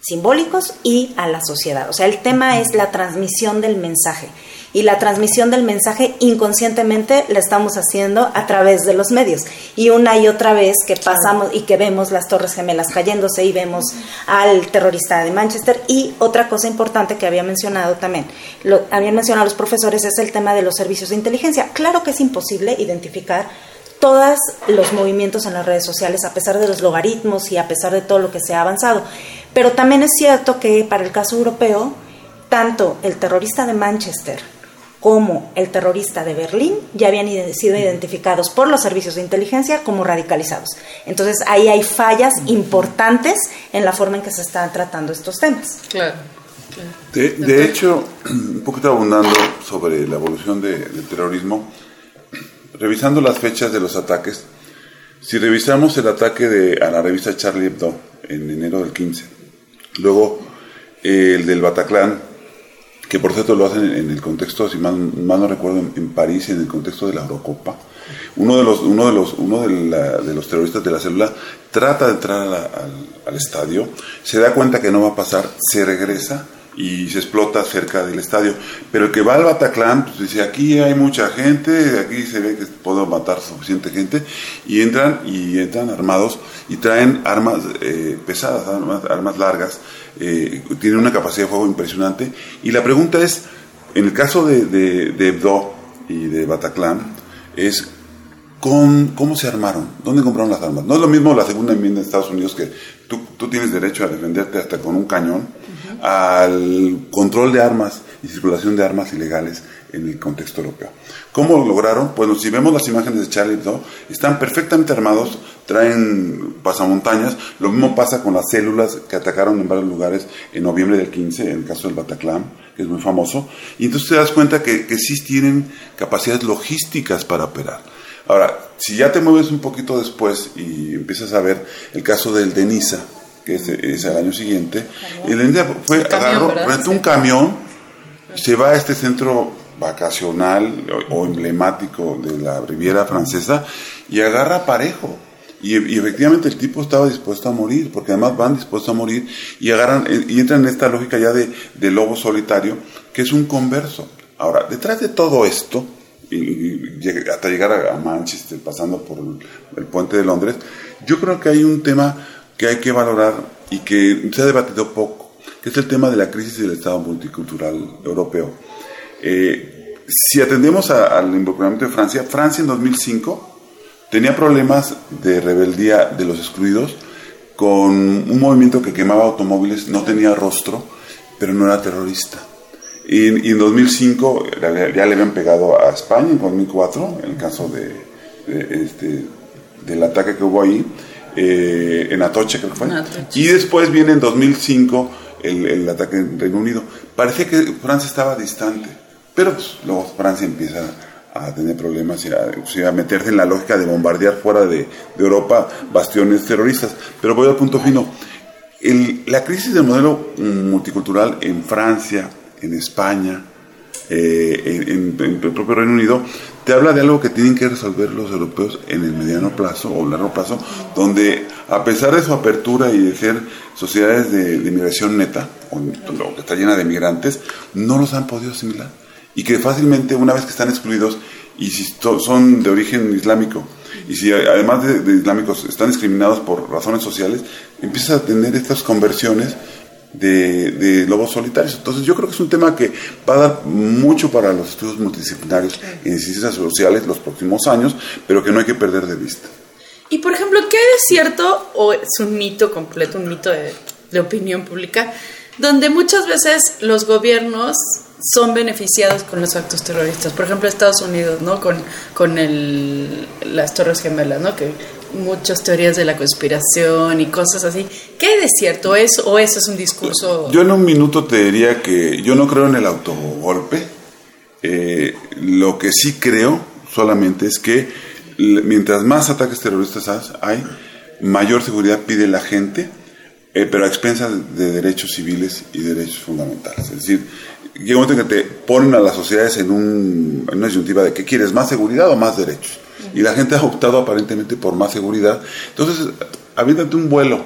simbólicos y a la sociedad. O sea, el tema es la transmisión del mensaje. Y la transmisión del mensaje inconscientemente la estamos haciendo a través de los medios. Y una y otra vez que pasamos y que vemos las Torres Gemelas cayéndose y vemos al terrorista de Manchester. Y otra cosa importante que había mencionado también, lo habían mencionado los profesores, es el tema de los servicios de inteligencia. Claro que es imposible identificar todos los movimientos en las redes sociales, a pesar de los logaritmos y a pesar de todo lo que se ha avanzado. Pero también es cierto que para el caso europeo, tanto el terrorista de Manchester como el terrorista de Berlín ya habían sido identificados por los servicios de inteligencia como radicalizados. Entonces ahí hay fallas importantes en la forma en que se están tratando estos temas. Claro. De, de hecho, <clears throat> un poquito abundando sobre la evolución del terrorismo, revisando las fechas de los ataques, si revisamos el ataque de, a la revista Charlie Hebdo en enero del 15. Luego eh, el del Bataclan, que por cierto lo hacen en el contexto, si mal, no recuerdo, en, París, en el contexto de la Eurocopa. Uno de los, uno de los, uno de, los terroristas de la célula trata de entrar al, estadio, se da cuenta que no va a pasar, se regresa y se explota cerca del estadio. Pero el que va al Bataclan, pues dice, aquí hay mucha gente, aquí se ve que puedo matar suficiente gente, y entran y entran armados y traen armas eh, pesadas, armas, largas, eh, tienen una capacidad de fuego impresionante. Y la pregunta es, en el caso de, de, y de Bataclan, es con cómo se armaron, dónde compraron las armas. No es lo mismo la segunda enmienda de Estados Unidos que tú, tú tienes derecho a defenderte hasta con un cañón, al control de armas y circulación de armas ilegales en el contexto europeo. ¿Cómo lo lograron? Bueno, si vemos las imágenes de Charlie Hebdo, están perfectamente armados, traen pasamontañas, lo mismo pasa con las células que atacaron en varios lugares en noviembre del 15, en el caso del Bataclan, que es muy famoso, y entonces te das cuenta que, que sí tienen capacidades logísticas para operar. Ahora, si ya te mueves un poquito después y empiezas a ver el caso del Denisa, que es, es el año siguiente, el Denisa fue, agarró, un camión, se va a este centro vacacional o, emblemático de la Riviera Francesa y agarra parejo. Y, efectivamente el tipo estaba dispuesto a morir, porque además van dispuestos a morir y agarran y entran en esta lógica ya de, de lobo solitario, que es un converso. Ahora, detrás de todo esto, hasta llegar a, Manchester, pasando por el, puente de Londres, yo creo que hay un tema que hay que valorar y que se ha debatido poco, que es el tema de la crisis del Estado multicultural europeo. Eh, si atendemos al involucramiento de Francia, Francia en 2005 tenía problemas de rebeldía de los excluidos con un movimiento que quemaba automóviles, no tenía rostro, pero no era terrorista. Y, en 2005 ya le habían pegado a España, en 2004, en el caso de, este, del ataque que hubo ahí, eh, en Atoche creo que fue. Y después viene en 2005 el, el, ataque en Reino Unido. Parecía que Francia estaba distante, pero pues, luego Francia empieza a tener problemas y a, a, meterse en la lógica de bombardear fuera de, de Europa bastiones terroristas. Pero voy al punto fino. El, la crisis del modelo multicultural en Francia, en España, eh, en, el propio Reino Unido, te habla de algo que tienen que resolver los europeos en el mediano plazo o largo plazo, donde a pesar de su apertura y de ser sociedades de, de migración neta, o, que está llena de migrantes, no los han podido asimilar. Y que fácilmente, una vez que están excluidos, y si son de origen islámico, y si además de, de, islámicos están discriminados por razones sociales, empiezan a tener estas conversiones de, lobos solitarios. Entonces yo creo que es un tema que va a dar mucho para los estudios multidisciplinarios en ciencias sociales los próximos años, pero que no hay que perder de vista. Y por ejemplo, ¿qué es cierto o es un mito completo, un mito de, de opinión pública, donde muchas veces los gobiernos son beneficiados con los actos terroristas. Por ejemplo, Estados Unidos, ¿no? Con, con el, las Torres Gemelas, ¿no? Que muchas teorías de la conspiración y cosas así. ¿Qué es cierto eso o eso es un discurso? Yo en un minuto te diría que yo no creo en el autogolpe. Eh, lo que sí creo solamente es que mientras más ataques terroristas hay, mayor seguridad pide la gente, eh, pero a expensas de derechos civiles y derechos fundamentales. Es decir, llega un momento en que te ponen a las sociedades en, un, en una disyuntiva de qué quieres, más seguridad o más derechos y la gente ha optado aparentemente por más seguridad. Entonces, habiéndote un vuelo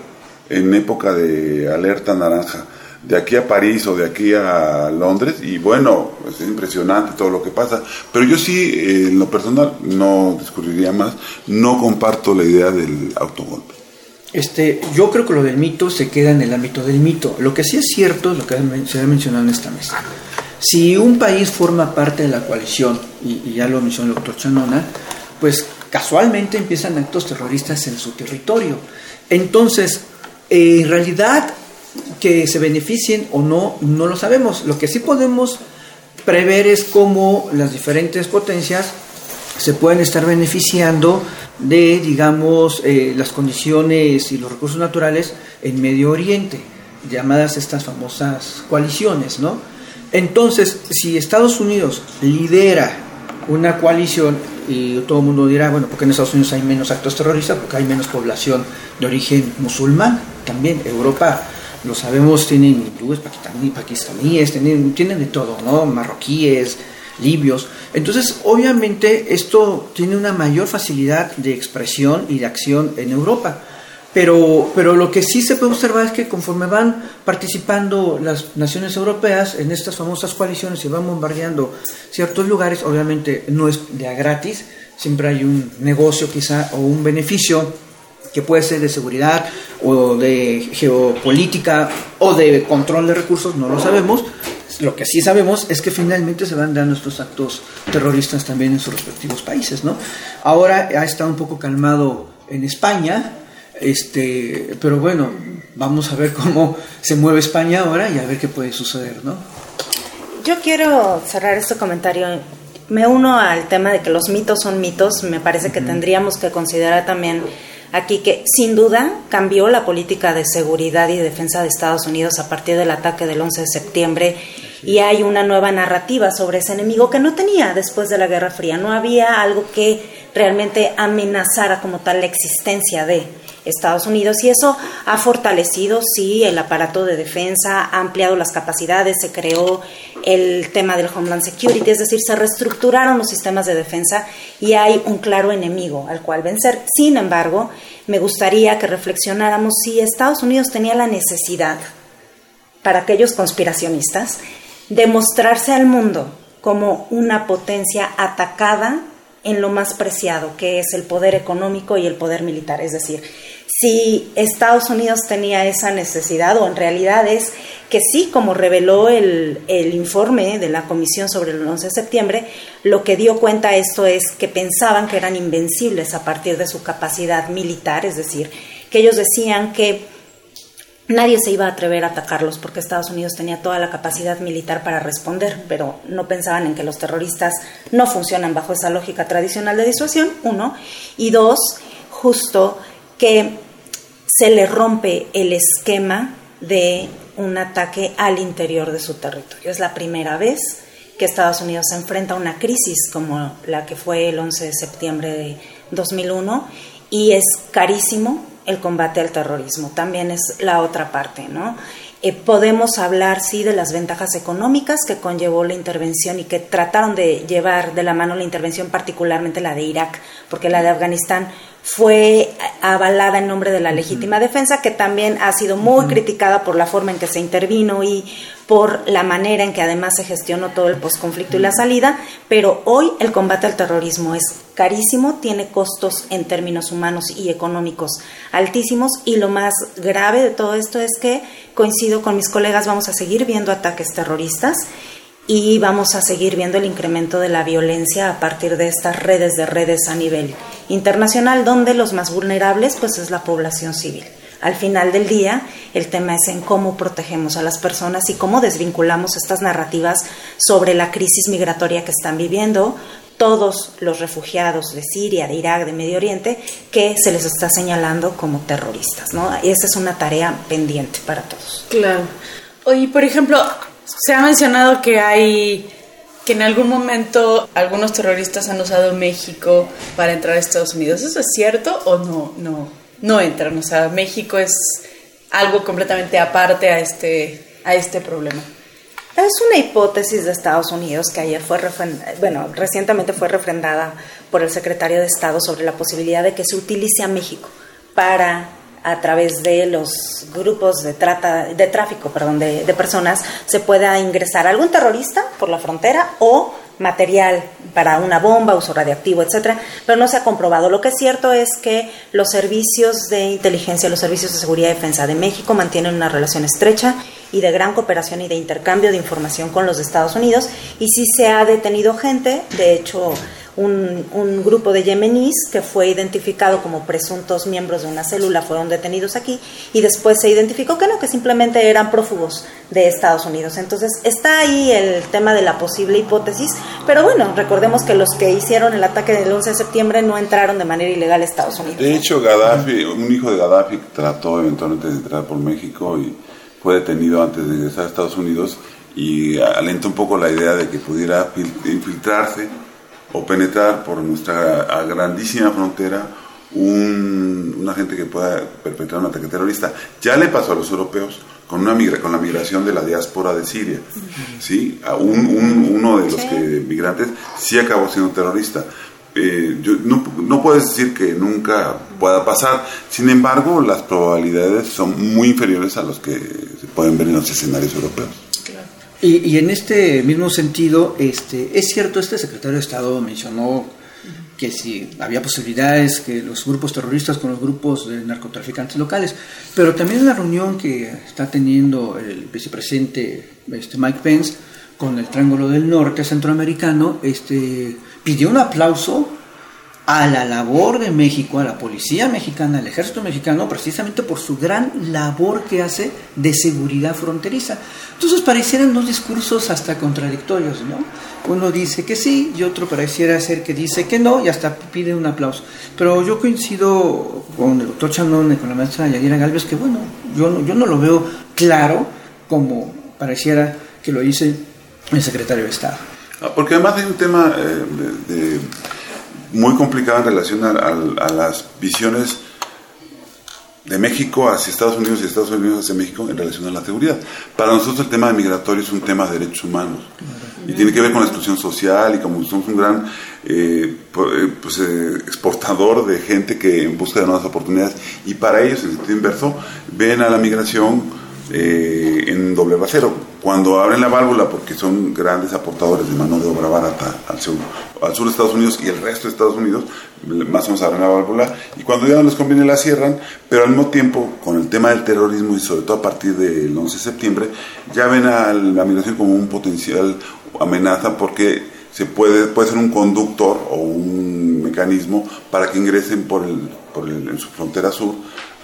en época de alerta naranja, de aquí a París o de aquí a Londres, y bueno, es impresionante todo lo que pasa, pero yo sí, en lo personal, no discurriría más, no comparto la idea del autogolpe. Este, yo creo que lo del mito se queda en el ámbito del mito. Lo que sí es cierto es lo que se ha mencionado en esta mesa. Si un país forma parte de la coalición, y, y ya lo mencionó el doctor Chanona, pues casualmente empiezan actos terroristas en su territorio. Entonces, en realidad, que se beneficien o no, no lo sabemos. Lo que sí podemos prever es cómo las diferentes potencias se pueden estar beneficiando de, digamos, eh, las condiciones y los recursos naturales en Medio Oriente, llamadas estas famosas coaliciones, ¿no? Entonces, si Estados Unidos lidera una coalición y todo el mundo dirá, bueno, porque en Estados Unidos hay menos actos terroristas, porque hay menos población de origen musulmán. también Europa, lo sabemos, tienen hindúes, pakistaníes, tienen, tienen de todo, ¿no? Marroquíes, libios. Entonces, obviamente, esto tiene una mayor facilidad de expresión y de acción en Europa. Pero, pero lo que sí se puede observar es que conforme van participando las naciones europeas en estas famosas coaliciones y van bombardeando ciertos lugares, obviamente no es de a gratis, siempre hay un negocio quizá o un beneficio que puede ser de seguridad o de geopolítica o de control de recursos, no lo sabemos. Lo que sí sabemos es que finalmente se van dando estos actos terroristas también en sus respectivos países, ¿no? Ahora ha estado un poco calmado en España, este, pero bueno, vamos a ver cómo se mueve España ahora y a ver qué puede suceder, ¿no? Yo quiero cerrar este comentario. Me uno al tema de que los mitos son mitos. Me parece que tendríamos que considerar también aquí que sin duda cambió la política de seguridad y defensa de Estados Unidos a partir del ataque del 11 de septiembre y hay una nueva narrativa sobre ese enemigo que no tenía después de la Guerra Fría. No había algo que realmente amenazara como tal la existencia de. Estados Unidos y eso ha fortalecido, sí, el aparato de defensa, ha ampliado las capacidades, se creó el tema del Homeland Security, es decir, se reestructuraron los sistemas de defensa y hay un claro enemigo al cual vencer. Sin embargo, me gustaría que reflexionáramos si Estados Unidos tenía la necesidad, para aquellos conspiracionistas, de mostrarse al mundo como una potencia atacada en lo más preciado, que es el poder económico y el poder militar. Es decir, si Estados Unidos tenía esa necesidad, o en realidad es que sí, como reveló el, informe de la Comisión sobre el 11 de septiembre, lo que dio cuenta esto es que pensaban que eran invencibles a partir de su capacidad militar, es decir, que ellos decían que nadie se iba a atrever a atacarlos porque Estados Unidos tenía toda la capacidad militar para responder, pero no pensaban en que los terroristas no funcionan bajo esa lógica tradicional de disuasión, uno, y dos, justo que se le rompe el esquema de un ataque al interior de su territorio. Es la primera vez que Estados Unidos se enfrenta a una crisis como la que fue el 11 de septiembre de 2001 y es carísimo el combate al terrorismo. También es la otra parte, ¿no? Eh, podemos hablar, sí, de las ventajas económicas que conllevó la intervención y que trataron de llevar de la mano la intervención, particularmente la de Irak, porque la de Afganistán fue avalada en nombre de la legítima defensa, que también ha sido muy criticada por la forma en que se intervino y por la manera en que además se gestionó todo el posconflicto y la salida, pero hoy el combate al terrorismo es carísimo, tiene costos en términos humanos y económicos altísimos y lo más grave de todo esto es que coincido con mis colegas, vamos a seguir viendo ataques terroristas y vamos a seguir viendo el incremento de la violencia a partir de estas redes de redes a nivel internacional, donde los más vulnerables pues es la población civil. Al final del día, el tema es en cómo protegemos a las personas y cómo desvinculamos estas narrativas sobre la crisis migratoria que están viviendo todos los refugiados de Siria, de Irak, de Medio Oriente, que se les está señalando como terroristas, ¿no? Y esa es una tarea pendiente para todos. Claro. Oye, por ejemplo, se ha mencionado que hay que en algún momento algunos terroristas han usado México para entrar a Estados Unidos. ¿Eso es cierto o no? No, no entran. O sea, México es algo completamente aparte a este, a este problema. Es una hipótesis de Estados Unidos que ayer fue, bueno, recientemente fue refrendada por el secretario de Estado sobre la posibilidad de que se utilice a México para a través de los grupos de trata de tráfico perdón de, de, personas se pueda ingresar algún terrorista por la frontera o material para una bomba, uso radiactivo, etcétera, pero no se ha comprobado. Lo que es cierto es que los servicios de inteligencia, los servicios de seguridad y defensa de México mantienen una relación estrecha y de gran cooperación y de intercambio de información con los de Estados Unidos y sí se ha detenido gente, de hecho un, un, grupo de yemeníes que fue identificado como presuntos miembros de una célula fueron detenidos aquí y después se identificó que no, que simplemente eran prófugos de Estados Unidos. Entonces está ahí el tema de la posible hipótesis, pero bueno, recordemos que los que hicieron el ataque del 11 de septiembre no entraron de manera ilegal a Estados Unidos. De hecho, Gaddafi, un hijo de Gaddafi trató eventualmente de entrar por México y fue detenido antes de ingresar a Estados Unidos y alenta un poco la idea de que pudiera infiltrarse o penetrar por nuestra grandísima frontera un, agente que pueda perpetrar un ataque terrorista. Ya le pasó a los europeos con, una migra, con la migración de la diáspora de Siria. ¿sí? A un, uno de los que, migrantes sí acabó siendo terrorista. Eh, yo, no, no puedes decir que nunca pueda pasar, sin embargo las probabilidades son muy inferiores a los que se pueden ver en los escenarios europeos. Y, y, en este mismo sentido, este, es cierto, este secretario de Estado mencionó que si había posibilidades que los grupos terroristas con los grupos de narcotraficantes locales, pero también en la reunión que está teniendo el vicepresidente este, Mike Pence con el Triángulo del Norte centroamericano, este, pidió un aplauso a la labor de México, a la policía mexicana, al ejército mexicano, precisamente por su gran labor que hace de seguridad fronteriza. Entonces parecieran dos discursos hasta contradictorios, ¿no? Uno dice que sí y otro pareciera ser que dice que no y hasta pide un aplauso. Pero yo coincido con el doctor Chanón y con la maestra Yadira Galvez que, bueno, yo no, yo no lo veo claro como pareciera que lo dice el secretario de Estado. Ah, porque además hay un tema eh, de muy complicada en relación a, las visiones de México hacia Estados Unidos y Estados Unidos hacia México en relación a la seguridad. Para nosotros el tema migratorio es un tema de derechos humanos y tiene que ver con la exclusión social y como somos un gran eh, eh, pues, eh, exportador de gente que en busca de nuevas oportunidades y para ellos en sentido inverso ven a la migración en doble rasero cuando abren la válvula, porque son grandes aportadores de mano de obra barata al sur, al sur de Estados Unidos y el resto de Estados Unidos, más o menos abren la válvula, y cuando ya no les conviene la cierran, pero al mismo tiempo, con el tema del terrorismo y sobre todo a partir del 11 de septiembre, ya ven a la migración como un potencial amenaza porque se puede, puede ser un conductor o un mecanismo para que ingresen por, el, por el, en su frontera sur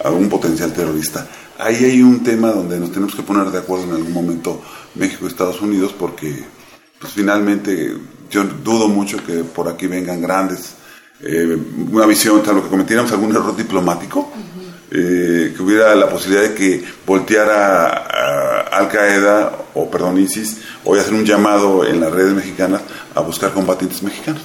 a un potencial terrorista. Ahí hay un tema donde nos tenemos que poner de acuerdo en algún momento México y Estados Unidos porque pues finalmente yo dudo mucho que por aquí vengan grandes eh, una visión tal lo que cometiéramos algún error diplomático eh, que hubiera la posibilidad de que volteara a Al Qaeda o perdón ISIS o hacer un llamado en las redes mexicanas a buscar combatientes mexicanos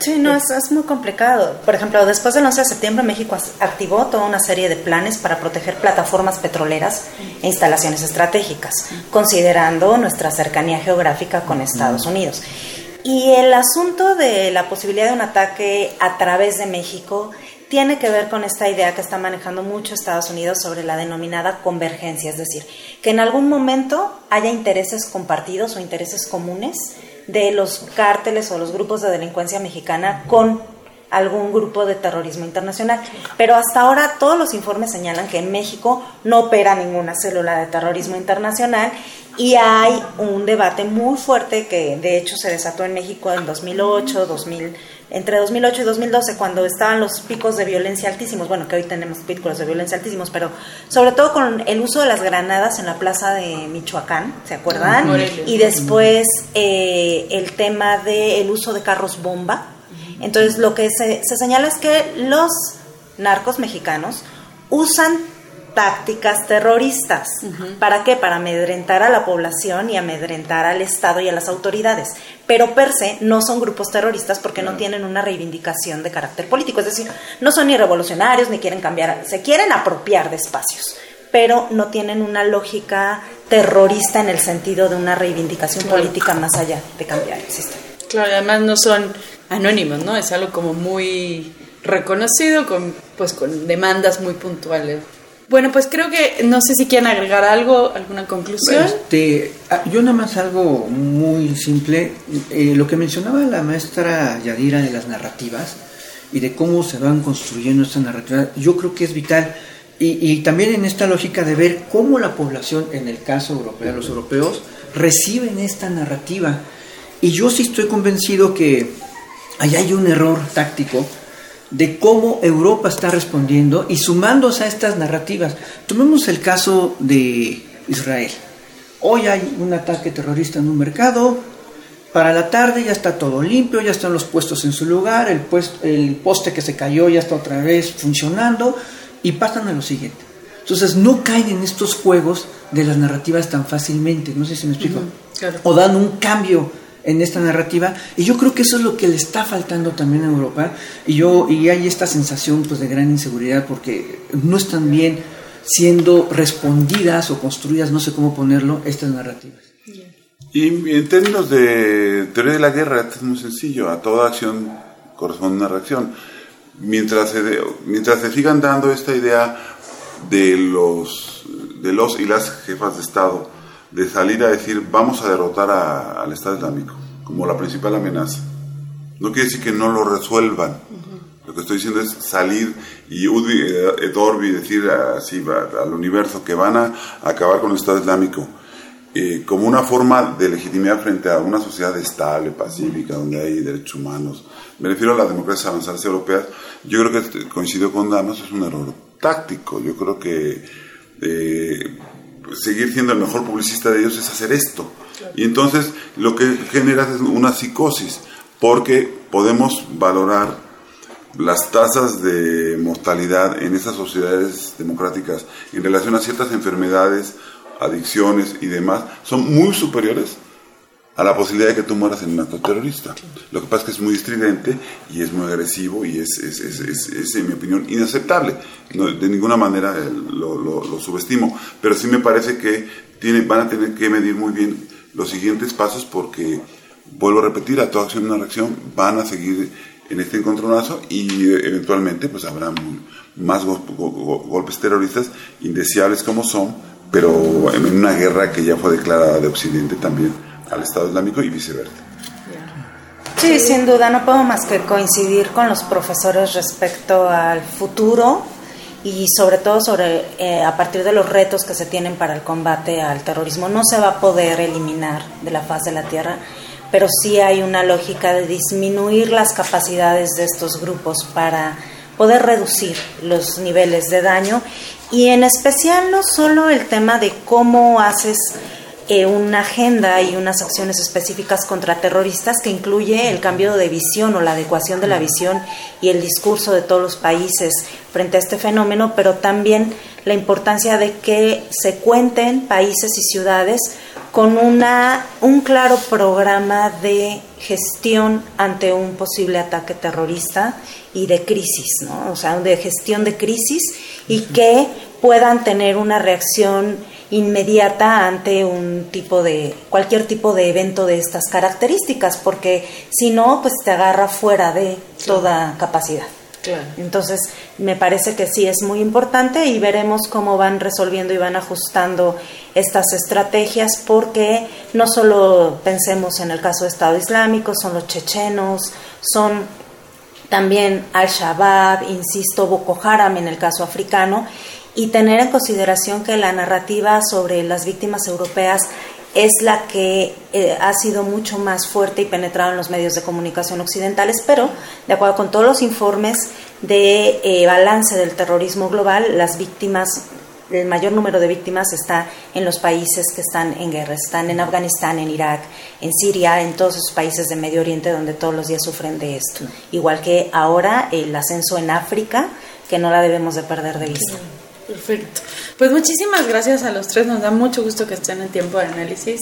Sí, no, es, es, muy complicado. Por ejemplo, después del 11 de septiembre, México activó toda una serie de planes para proteger plataformas petroleras e instalaciones estratégicas, considerando nuestra cercanía geográfica con Estados Unidos. Y el asunto de la posibilidad de un ataque a través de México tiene que ver con esta idea que está manejando mucho Estados Unidos sobre la denominada convergencia, es decir, que en algún momento haya intereses compartidos o intereses comunes de los cárteles o los grupos de delincuencia mexicana con algún grupo de terrorismo internacional. Pero hasta ahora todos los informes señalan que en México no opera ninguna célula de terrorismo internacional y hay un debate muy fuerte que de hecho se desató en México en 2008, 2000 entre 2008 y 2012, cuando estaban los picos de violencia altísimos, bueno, que hoy tenemos picos de violencia altísimos, pero sobre todo con el uso de las granadas en la plaza de Michoacán, ¿se acuerdan? Y después eh, el tema del uso de carros bomba. Entonces, lo que se, se señala es que los narcos mexicanos usan tácticas terroristas. ¿Para qué? Para amedrentar a la población y amedrentar al Estado y a las autoridades. Pero per se no son grupos terroristas porque no tienen una reivindicación de carácter político. Es decir, no son ni revolucionarios ni quieren cambiar, se quieren apropiar de espacios, pero no tienen una lógica terrorista en el sentido de una reivindicación política más allá de cambiar el sistema. Claro, además no son anónimos, ¿no? Es algo como muy reconocido con pues con demandas muy puntuales. Bueno, pues creo que no sé si quieren agregar algo, alguna conclusión. Este, ah, yo nada más algo muy simple. Eh, lo que mencionaba la maestra Yadira de las narrativas y de cómo se van construyendo estas narrativas, yo creo que es vital. Y, también en esta lógica de ver cómo la población, en el caso europeo, los europeos, reciben esta narrativa. Y yo sí estoy convencido que ahí hay un error táctico de cómo Europa está respondiendo y sumándose a estas narrativas. Tomemos el caso de Israel. Hoy hay un ataque terrorista en un mercado, para la tarde ya está todo limpio, ya están los puestos en su lugar, el, el poste que se cayó ya está otra vez funcionando y pasan a lo siguiente. Entonces no caen en estos juegos de las narrativas tan fácilmente, no sé si me explico. O dan un cambio en esta narrativa y yo creo que eso es lo que le está faltando también a Europa y yo y hay esta sensación pues de gran inseguridad porque no están bien siendo respondidas o construidas no sé cómo ponerlo estas narrativas. Y en términos de teoría de la guerra es muy sencillo a toda acción corresponde una reacción. Mientras se, mientras se sigan dando esta idea de los de los y las jefas de estado de salir a decir vamos a derrotar al Estado Islámico como la principal amenaza. No quiere decir que no lo resuelvan. Lo que estoy diciendo es salir y Edorbi decir así al universo que van a acabar con el Estado Islámico eh, como una forma de legitimidad frente a una sociedad estable, pacífica, donde hay derechos humanos. Me refiero a las democracias avanzadas europeas. Yo creo que coincidió con Damas, es un error táctico. Yo creo que eh, seguir siendo el mejor publicista de ellos es hacer esto. Y entonces lo que genera es una psicosis, porque podemos valorar las tasas de mortalidad en esas sociedades democráticas en relación a ciertas enfermedades, adicciones y demás, son muy superiores a la posibilidad de que tú mueras en un acto terrorista. Lo que pasa es que es muy estridente y es muy agresivo y es, es, es, es en mi opinión, inaceptable. de ninguna manera eh, lo, subestimo, pero sí me parece que tiene, van a tener que medir muy bien los siguientes pasos porque, vuelvo a repetir, a toda acción una reacción van a seguir en este encontronazo y eh, eventualmente pues habrá más golpes terroristas indeseables como son, pero en una guerra que ya fue declarada de Occidente también al Estado Islámico y viceversa. Sí, sin duda, no puedo más que coincidir con los profesores respecto al futuro y sobre todo sobre eh, a partir de los retos que se tienen para el combate al terrorismo. No se va a poder eliminar de la faz de la tierra, pero sí hay una lógica de disminuir las capacidades de estos grupos para poder reducir los niveles de daño y en especial no solo el tema de cómo haces eh, una agenda y unas acciones específicas contra terroristas que incluye el cambio de visión o la adecuación de la visión y el discurso de todos los países frente a este fenómeno, pero también la importancia de que se cuenten países y ciudades con una, un claro programa de gestión ante un posible ataque terrorista y de crisis, ¿no? o sea, de gestión de crisis y que puedan tener una reacción inmediata ante un tipo de cualquier tipo de evento de estas características porque si no pues te agarra fuera de toda capacidad. Entonces me parece que sí es muy importante y veremos cómo van resolviendo y van ajustando estas estrategias porque no solo pensemos en el caso de Estado Islámico son los chechenos son también Al-Shabaab, insisto, Boko Haram en el caso africano, y tener en consideración que la narrativa sobre las víctimas europeas es la que eh, ha sido mucho más fuerte y penetrado en los medios de comunicación occidentales, pero de acuerdo con todos los informes de eh, balance del terrorismo global, las víctimas, el mayor número de víctimas está en los países que están en guerra, están en Afganistán, en Irak, en Siria, en todos esos países de Medio Oriente donde todos los días sufren de esto. Igual que ahora el ascenso en África, que no la debemos de perder de vista. Perfecto. Pues muchísimas gracias a los tres, nos da mucho gusto que estén en tiempo de análisis.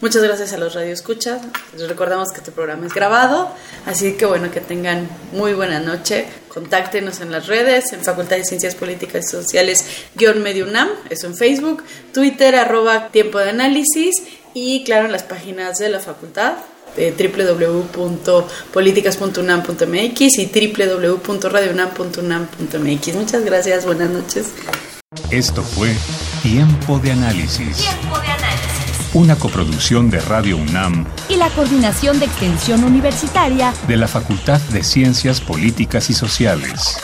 Muchas gracias a los radioescuchas. Les recordamos que este programa es grabado, así que bueno, que tengan muy buena noche. Contáctenos en las redes, en Facultad de Ciencias Políticas y Sociales, guion medio UNAM, eso en Facebook, Twitter, arroba tiempo de análisis y claro, en las páginas de la facultad, de www.políticas.unam.mx y www.radiounam.unam.mx. Muchas gracias, buenas noches. Esto fue Tiempo de Análisis. Tiempo de Análisis. Una coproducción de Radio UNAM y la Coordinación de Extensión Universitaria de la Facultad de Ciencias Políticas y Sociales.